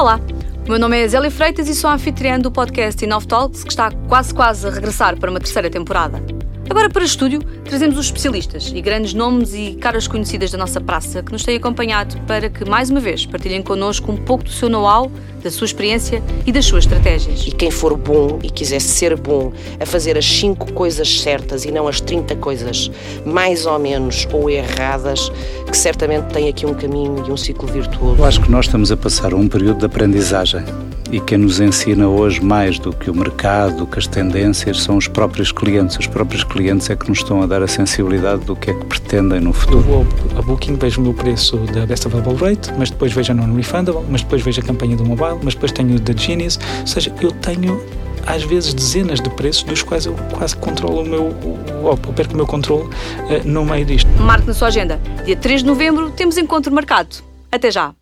Olá, meu nome é Zélia Freitas e sou anfitriã do podcast Enough Talks, que está quase quase a regressar para uma terceira temporada. Agora para o estúdio trazemos os especialistas e grandes nomes e caras conhecidas da nossa praça que nos têm acompanhado para que, mais uma vez, partilhem connosco um pouco do seu know-how, da sua experiência e das suas estratégias. E quem for bom e quiser ser bom a fazer as cinco coisas certas e não as 30 coisas mais ou menos ou erradas, que certamente tem aqui um caminho e um ciclo virtuoso. Eu acho que nós estamos a passar um período de aprendizagem e quem nos ensina hoje mais do que o mercado, do que as tendências, são os próprios clientes. Os próprios clientes é que nos estão a dar a sensibilidade do que é que pretendem no futuro. Eu vou a Booking, vejo o meu preço da Best Available Rate, mas depois vejo a Non-Refundable, mas depois vejo a campanha do mobile, mas depois tenho o da Genius. Ou seja, eu tenho às vezes dezenas de preços dos quais eu quase controlo o meu, ou perco o meu controle uh, no meio disto. Marque na sua agenda. Dia 3 de novembro temos encontro marcado. Até já!